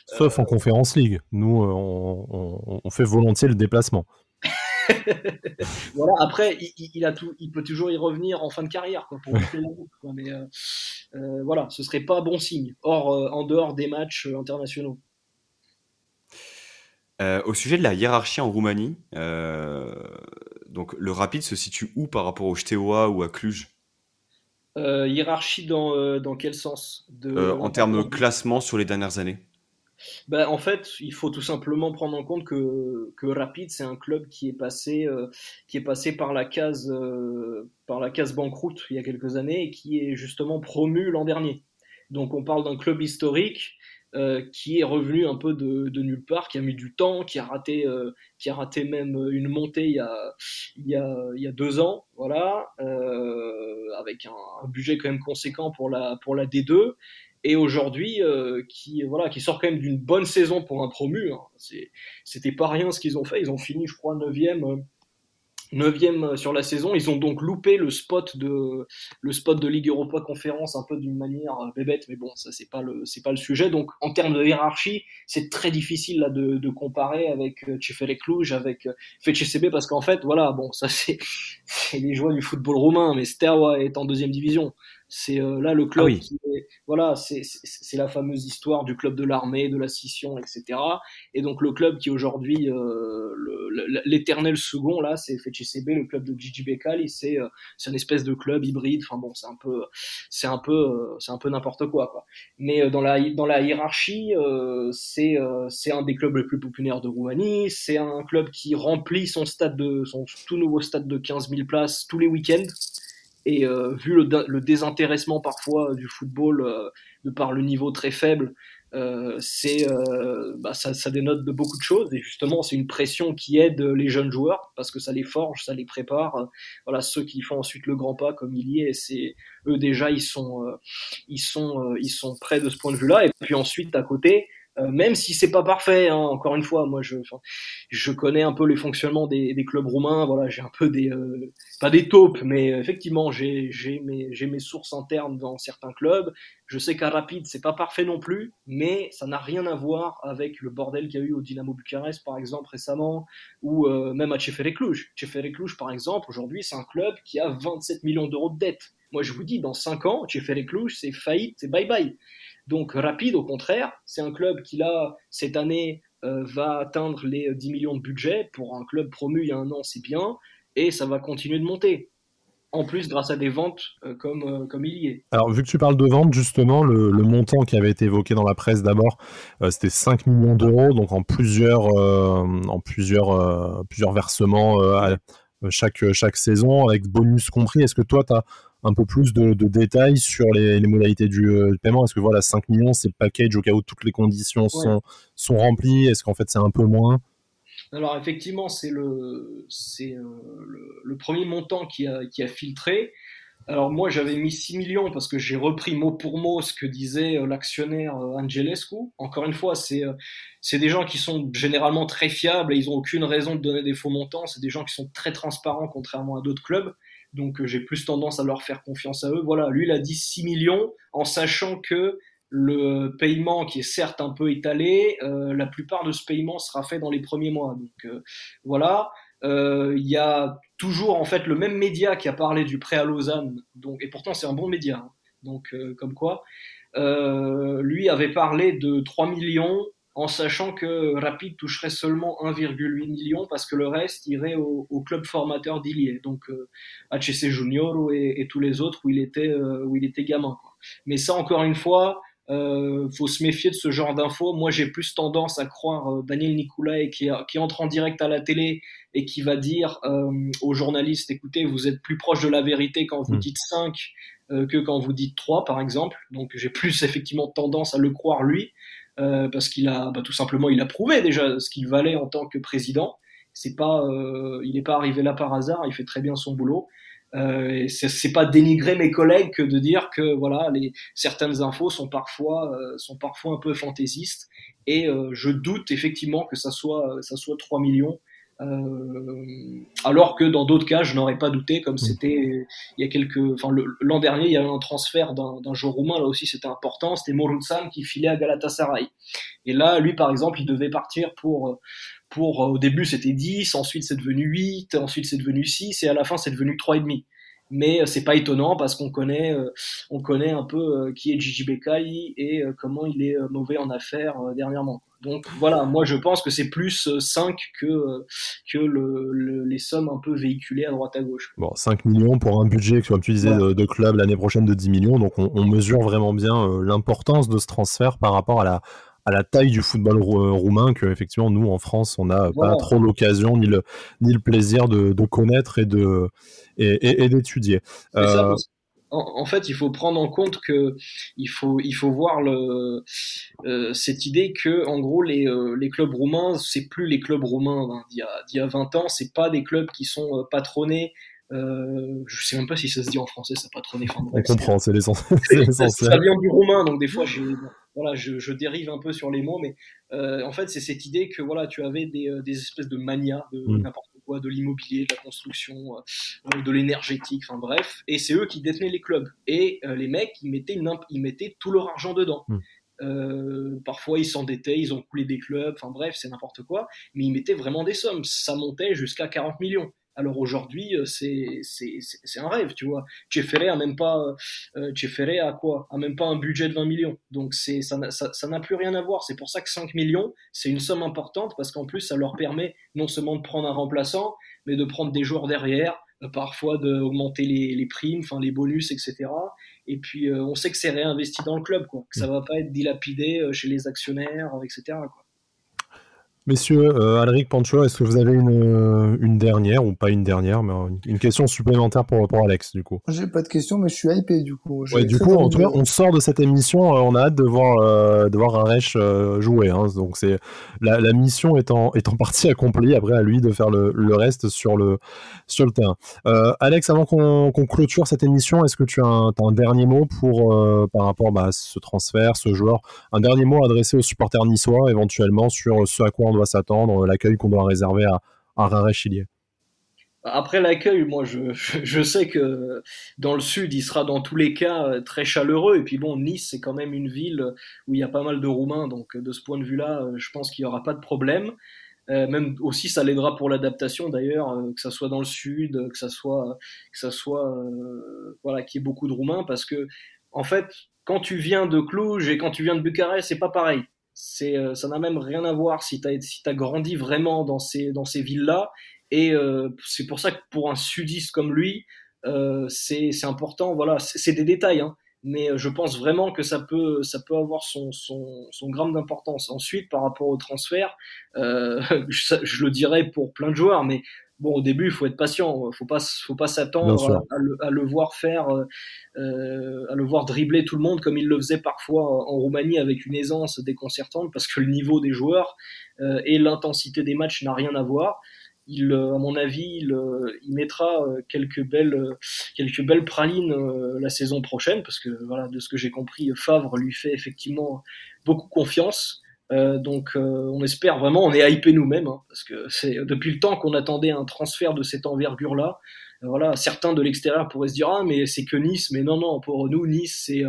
Sauf en Conférence League. Nous, on, on, fait volontiers le déplacement. voilà. Après, il, a tout, il peut toujours y revenir en fin de carrière quoi, pour la route, Mais voilà, ce serait pas bon signe. Or, en dehors des matchs internationaux. Euh, au sujet de la hiérarchie en Roumanie, euh, donc le Rapide se situe où par rapport au Steaua ou à Cluj? Euh, Hiérarchie dans, dans quel sens? De, En termes de classement sur les dernières années ben, En fait, il faut tout simplement prendre en compte que, Rapide, c'est un club qui est passé, qui est passé par, la case, par la case banqueroute il y a quelques années et qui est justement promu l'an dernier. Donc on parle d'un club historique euh, qui est revenu un peu de, nulle part, qui a mis du temps, qui a raté, euh, qui a raté même une montée il y a, il y a, deux ans, voilà, euh, avec un, un, budget quand même conséquent pour la, pour la D2, et aujourd'hui euh, qui, voilà, qui sort quand même d'une bonne saison pour un promu. Hein. C'était pas rien ce qu'ils ont fait, ils ont fini, je crois, neuvième 9 sur la saison. Ils ont donc loupé le spot de, le spot de Ligue Europa Conférence un peu d'une manière euh, bébête, mais bon, ça c'est pas le, c'est pas le sujet. Donc en termes de hiérarchie, c'est très difficile là de, comparer avec euh, Cefere Cluj, avec euh, FCB parce qu'en fait, voilà, bon, ça c'est, c'est les joies du football roumain, mais Steaua est en deuxième division. C'est euh, là le club ah qui est, voilà, c'est la fameuse histoire du club de l'armée, de la scission, etc. Et donc le club qui aujourd'hui euh, l'éternel second là, c'est FCB, le club de Gigi Bekal, c'est euh, c'est une espèce de club hybride. Enfin bon, c'est un peu c'est un peu euh, c'est un peu n'importe quoi quoi. Mais dans la dans la hiérarchie, c'est c'est un des clubs les plus populaires de Roumanie. C'est un club qui remplit son stade de son tout nouveau stade de 15 000 places tous les week-ends. Et euh, vu le, désintéressement parfois du football, euh, de par le niveau très faible, euh, c'est bah, ça, ça, dénote de beaucoup de choses. Et justement, c'est une pression qui aide les jeunes joueurs parce que ça les forge, ça les prépare. voilà, ceux qui font ensuite le grand pas, comme il y est, c'est eux déjà, ils sont, ils sont, ils sont près de ce point de vue-là. Et puis ensuite, à côté, euh, même si c'est pas parfait, hein, encore une fois, moi je, je connais un peu les fonctionnements des, des clubs roumains, voilà, j'ai un peu des, euh, pas des taupes, mais effectivement j'ai, mes, mes sources internes dans certains clubs. Je sais qu'à Rapide c'est pas parfait non plus, mais ça n'a rien à voir avec le bordel qu'il y a eu au Dynamo Bucarest par exemple récemment, ou euh, même à Cluj. Cluj par exemple, aujourd'hui c'est un club qui a 27 millions d'euros de dettes. Moi je vous dis, dans 5 ans, Cluj c'est faillite, c'est bye bye. Donc Rapide, au contraire, c'est un club qui là, cette année, euh, va atteindre les 10 millions de budget. Pour un club promu il y a un an, c'est bien. Et ça va continuer de monter. En plus, grâce à des ventes euh, comme, euh, comme il y est. Alors, vu que tu parles de ventes, justement, le, montant qui avait été évoqué dans la presse d'abord, c'était 5 millions d'euros, donc en plusieurs, en plusieurs, plusieurs versements chaque, chaque saison, avec bonus compris. Est-ce que toi, tu as un peu plus de, détails sur les, modalités euh, du, paiement Est-ce que voilà, 5 millions, c'est le package au cas où toutes les conditions sont, sont remplies? Est-ce qu'en fait c'est un peu moins? Alors effectivement, c'est le, c'est euh, le, premier montant qui a, qui a filtré. Alors moi j'avais mis 6 millions parce que j'ai repris mot pour mot ce que disait euh, l'actionnaire Angelescu. Encore une fois, c'est c'est des gens qui sont généralement très fiables et ils n'ont aucune raison de donner des faux montants. C'est des gens qui sont très transparents contrairement à d'autres clubs donc euh, j'ai plus tendance à leur faire confiance à eux. Voilà, lui il a dit 6 millions en sachant que le paiement qui est certes un peu étalé, euh, la plupart de ce paiement sera fait dans les premiers mois. Donc euh, voilà, il y a toujours en fait le même média qui a parlé du prêt à Lausanne, donc et pourtant c'est un bon média, hein. donc comme quoi, lui avait parlé de 3 millions en sachant que Rapid toucherait seulement 1,8 million parce que le reste irait au, club formateur d'Ilié, donc euh, HC Junior et, tous les autres où il était, euh, où il était gamin. Mais ça, encore une fois, euh, faut se méfier de ce genre d'infos. Moi, j'ai plus tendance à croire euh, Daniel Nicolas qui, qui entre en direct à la télé et qui va dire aux journalistes, écoutez, vous êtes plus proche de la vérité quand vous hmm. dites 5 que quand vous dites 3, par exemple. Donc, j'ai plus effectivement tendance à le croire lui. Euh, parce qu'il a bah, tout simplement il a prouvé déjà ce qu'il valait en tant que président. C'est pas, euh, il n'est pas arrivé là par hasard. Il fait très bien son boulot. Euh, c'est pas dénigrer mes collègues que de dire que voilà les certaines infos sont parfois euh, sont parfois un peu fantaisistes et je doute effectivement que ça soit ça soit 3 millions Euh, alors que dans d'autres cas, je n'aurais pas douté, comme mm. c'était il y a quelques, enfin l'an dernier, il y a eu un transfert d'un joueur roumain, là aussi c'était important, c'était Morunsan qui filait à Galatasaray. Et là, lui par exemple, il devait partir pour, pour au début c'était 10, ensuite c'est devenu 8, ensuite c'est devenu 6, et à la fin c'est devenu 3,5 mais euh, c'est pas étonnant parce qu'on connaît, euh, on connaît un peu euh, qui est Gigi Bekai et comment il est mauvais en affaires dernièrement. Donc voilà, moi je pense que c'est plus 5 que, que le, les sommes un peu véhiculées à droite à gauche. Bon, 5 millions pour un budget, comme tu disais, de, club l'année prochaine de 10 millions, donc on, mesure vraiment bien l'importance de ce transfert par rapport à la, à la taille du football roumain que effectivement nous en France on n'a pas trop l'occasion ni le ni le plaisir de, de connaître et de et, d'étudier. Euh, en, fait, il faut prendre en compte que il faut il faut voir le euh, cette idée que en gros les, euh, les clubs roumains c'est plus les clubs roumains hein, d'il y, a, y a 20 ans c'est pas des clubs qui sont patronnés euh, je sais même pas si ça se dit en français, ça patronné. Enfin, on comprend, c'est l'essentiel. Ça vient du roumain, donc des fois, je, voilà, je, je, dérive un peu sur les mots, mais euh, en fait, c'est cette idée que voilà, tu avais des, des espèces de mania de mm. n'importe de l'immobilier, de la construction, euh, de l'énergétique, enfin bref. Et c'est eux qui détenaient les clubs. Et euh, les mecs, ils mettaient, ils mettaient tout leur argent dedans. Euh, parfois ils s'endettaient, ils ont coulé des clubs, enfin bref, c'est n'importe quoi, mais ils mettaient vraiment des sommes. Ça montait jusqu'à 40 millions. Alors aujourd'hui, euh, c'est un rêve, tu vois. Tchefere a même pas, euh, a quoi? A même pas un budget de 20 millions. Donc c'est ça n'a ça, plus rien à voir. C'est pour ça que 5 millions, c'est une somme importante parce qu'en plus, ça leur permet non seulement de prendre un remplaçant, mais de prendre des joueurs derrière, euh, parfois d'augmenter les, les primes, enfin les bonus, etc. Et puis euh, on sait que c'est réinvesti dans le club, quoi. Que ça va pas être dilapidé chez les actionnaires, etc. Quoi. Messieurs, euh, Alric, Pancho, est-ce que vous avez une, une, dernière, ou pas une dernière, mais une, question supplémentaire pour, pour Alex, du coup? J'ai pas de question, mais je suis hypé, du coup. Ouais, du coup, en tout cas, on sort de cette émission, euh, on a hâte de voir, euh, de voir Arèche euh, jouer. Hein, donc, c'est la, la, mission est en, est en partie accomplie, après à lui de faire le, le reste sur le, sur le terrain. Alex, avant qu'on clôture cette émission, est-ce que tu as un, as un dernier mot pour, par rapport bah, à ce transfert, ce joueur? Un dernier mot adressé aux supporters niçois, éventuellement, sur ce à quoi on doit s'attendre, l'accueil qu'on doit réserver à, à Rare Chilier après l'accueil, moi je, sais que dans le sud, il sera dans tous les cas euh, très chaleureux. Et puis bon, Nice, c'est quand même une ville où il y a pas mal de Roumains. Donc de ce point de vue-là, euh, je pense qu'il n'y aura pas de problème. Euh, même aussi, ça l'aidera pour l'adaptation d'ailleurs, que ça soit dans le sud, que ça soit, que ça soit voilà, qu'il y ait beaucoup de Roumains. Parce que en fait, quand tu viens de Cluj et quand tu viens de Bucarest, c'est pas pareil. Euh, ça n'a même rien à voir si tu as, si as grandi vraiment dans ces, dans ces villes-là. Et euh, c'est pour ça que pour un sudiste comme lui, euh, c'est important. Voilà, c'est des détails, hein, mais je pense vraiment que ça peut, ça peut avoir son, son, son gramme d'importance. Ensuite, par rapport au transfert, je, je, le dirais pour plein de joueurs, mais bon, au début, il faut être patient. Faut pas, faut pas s'attendre à, le voir faire, euh, à le voir dribbler tout le monde comme il le faisait parfois en Roumanie avec une aisance déconcertante, parce que le niveau des joueurs euh, et l'intensité des matchs n'a rien à voir. Il, euh, à mon avis, il, il mettra quelques belles, quelques belles pralines la saison prochaine, parce que voilà, de ce que j'ai compris, Favre lui fait effectivement beaucoup confiance. Euh, donc euh, on espère vraiment, on est hypé nous-mêmes, hein, parce que c'est depuis le temps qu'on attendait un transfert de cette envergure-là. Euh, voilà, certains de l'extérieur pourraient se dire ah mais c'est que Nice, mais non non pour nous Nice c'est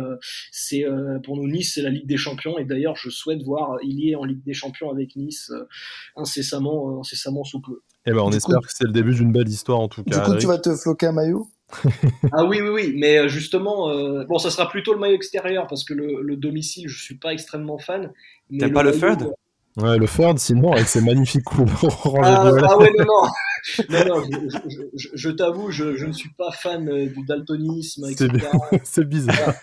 c'est pour nous Nice c'est la Ligue des Champions et d'ailleurs je souhaite voir il est en Ligue des Champions avec Nice incessamment incessamment sous peu. Eh ben on espère que c'est le début d'une belle histoire en tout cas. Du coup tu vas te floquer un maillot? Ah oui, oui, oui, mais justement, euh, bon, ça sera plutôt le maillot extérieur parce que le, domicile, je suis pas extrêmement fan. T'aimes pas le third euh, Ouais, le third, sinon, avec ses magnifiques couleurs ah, ah, ouais, non, non, non, non je, t'avoue, je, ne suis pas fan du daltonisme, C'est bizarre.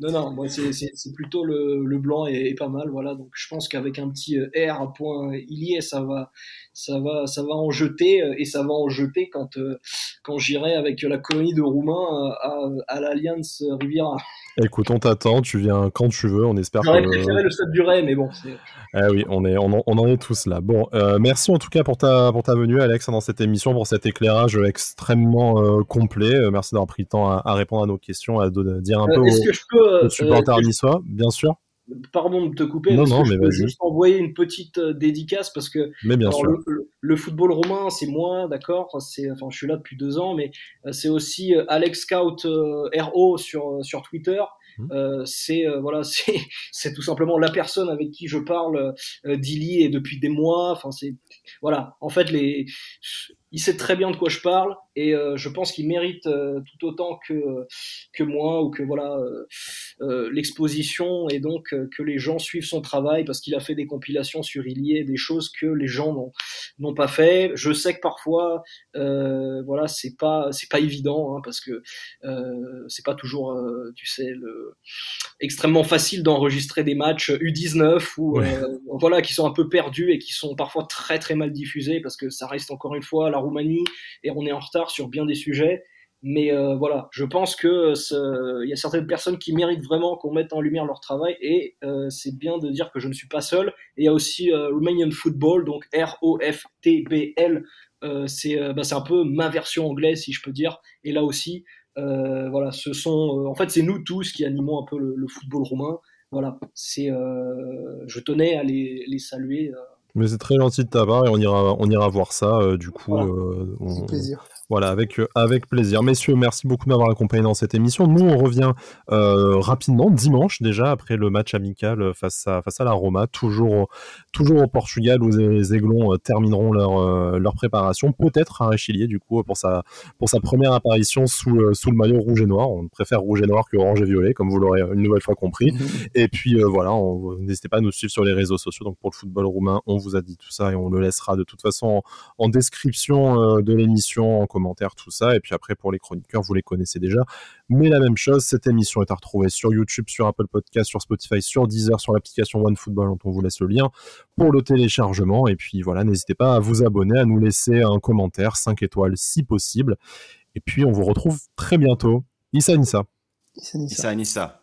Non, non, moi c'est plutôt le, le blanc est, pas mal, voilà. Donc je pense qu'avec un petit R point il y est, ça va, ça va, ça va en jeter et ça va en jeter quand quand j'irai avec la colonie de Roumains à, à l'Alliance Riviera. Écoute, on t'attend, tu viens quand tu veux, on espère J'aurais préféré le stade du Ray, mais bon. Eh oui, on, est, on, en, est tous là. Bon, euh, merci en tout cas pour ta, pour ta venue, Alex, dans cette émission, pour cet éclairage extrêmement euh, complet. Euh, merci d'avoir pris le temps à, répondre à nos questions, à, dire un peu aux, que je peux, supporters niçois, bien sûr. Pardon de te couper, Non, parce non, que je peux juste envoyer une petite euh, dédicace parce que Mais bien alors, sûr. le, football roumain, c'est moi, d'accord. C'est, enfin, je suis là depuis deux ans, mais euh, c'est aussi euh, Alex Scout euh, RO sur sur Twitter. Euh, c'est euh, voilà, c'est c'est tout simplement la personne avec qui je parle d'Ili et depuis des mois. Enfin, c'est voilà. En fait, les il sait très bien de quoi je parle et euh, je pense qu'il mérite euh, tout autant que que moi ou que voilà euh, euh, l'exposition et donc euh, que les gens suivent son travail parce qu'il a fait des compilations sur Ilié, des choses que les gens n'ont pas fait. Je sais que parfois euh, voilà c'est pas c'est pas évident hein, parce que euh, c'est pas toujours euh, tu sais le extrêmement facile d'enregistrer des matchs U19 ou Ouais. euh, voilà qui sont un peu perdus et qui sont parfois très très mal diffusés parce que ça reste encore une fois la Roumanie et on est en retard sur bien des sujets. Mais euh, voilà, je pense que ce- il y a certaines personnes qui méritent vraiment qu'on mette en lumière leur travail et euh, c'est bien de dire que je ne suis pas seul. Et il y a aussi euh, Romanian Football, donc R-O-F-T-B-L. Euh, c'est euh, bah, c'est un peu ma version anglaise si je peux dire. Et là aussi, euh, voilà, ce sont, euh, en fait, c'est nous tous qui animons un peu le, le football roumain. Voilà, c'est, euh, je tenais à les, les saluer. euh, Mais c'est très gentil de ta part et on ira, on ira voir ça. euh, du coup, Voilà. euh, on- plaisir. Voilà, avec, euh, avec plaisir. Messieurs, merci beaucoup de m'avoir accompagné dans cette émission. Nous, on revient euh, rapidement, dimanche déjà, après le match amical face à, face à la Roma, toujours, au- toujours au Portugal, où les Aiglons euh, termineront leur, leur préparation. Peut-être à Réchilier, du coup, pour sa, pour sa première apparition sous, sous le maillot rouge et noir. On préfère rouge et noir que orange et violet, comme vous l'aurez une nouvelle fois compris. Et puis euh, voilà, n'hésitez pas à nous suivre sur les réseaux sociaux. Donc pour le football roumain, on vous a dit tout ça et on le laissera de toute façon en, en description de l'émission, en commentaire, tout ça. Et puis après pour les chroniqueurs, vous les connaissez déjà. Mais la même chose, cette émission est à retrouver sur YouTube, sur Apple Podcast, sur Spotify, sur Deezer, sur l'application OneFootball dont on vous laisse le lien pour le téléchargement. Et puis voilà, n'hésitez pas à vous abonner, à nous laisser un commentaire, 5 étoiles si possible. Et puis on vous retrouve très bientôt. Issa Nissa. Issa Nissa. Issa Anissa.